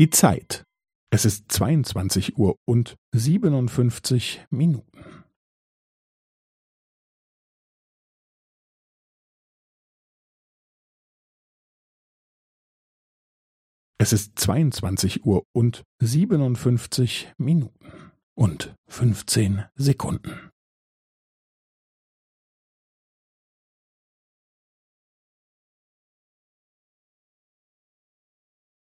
Die Zeit. Es ist zweiundzwanzig Uhr und siebenundfünfzig Minuten. Es ist zweiundzwanzig Uhr und siebenundfünfzig Minuten und fünfzehn Sekunden.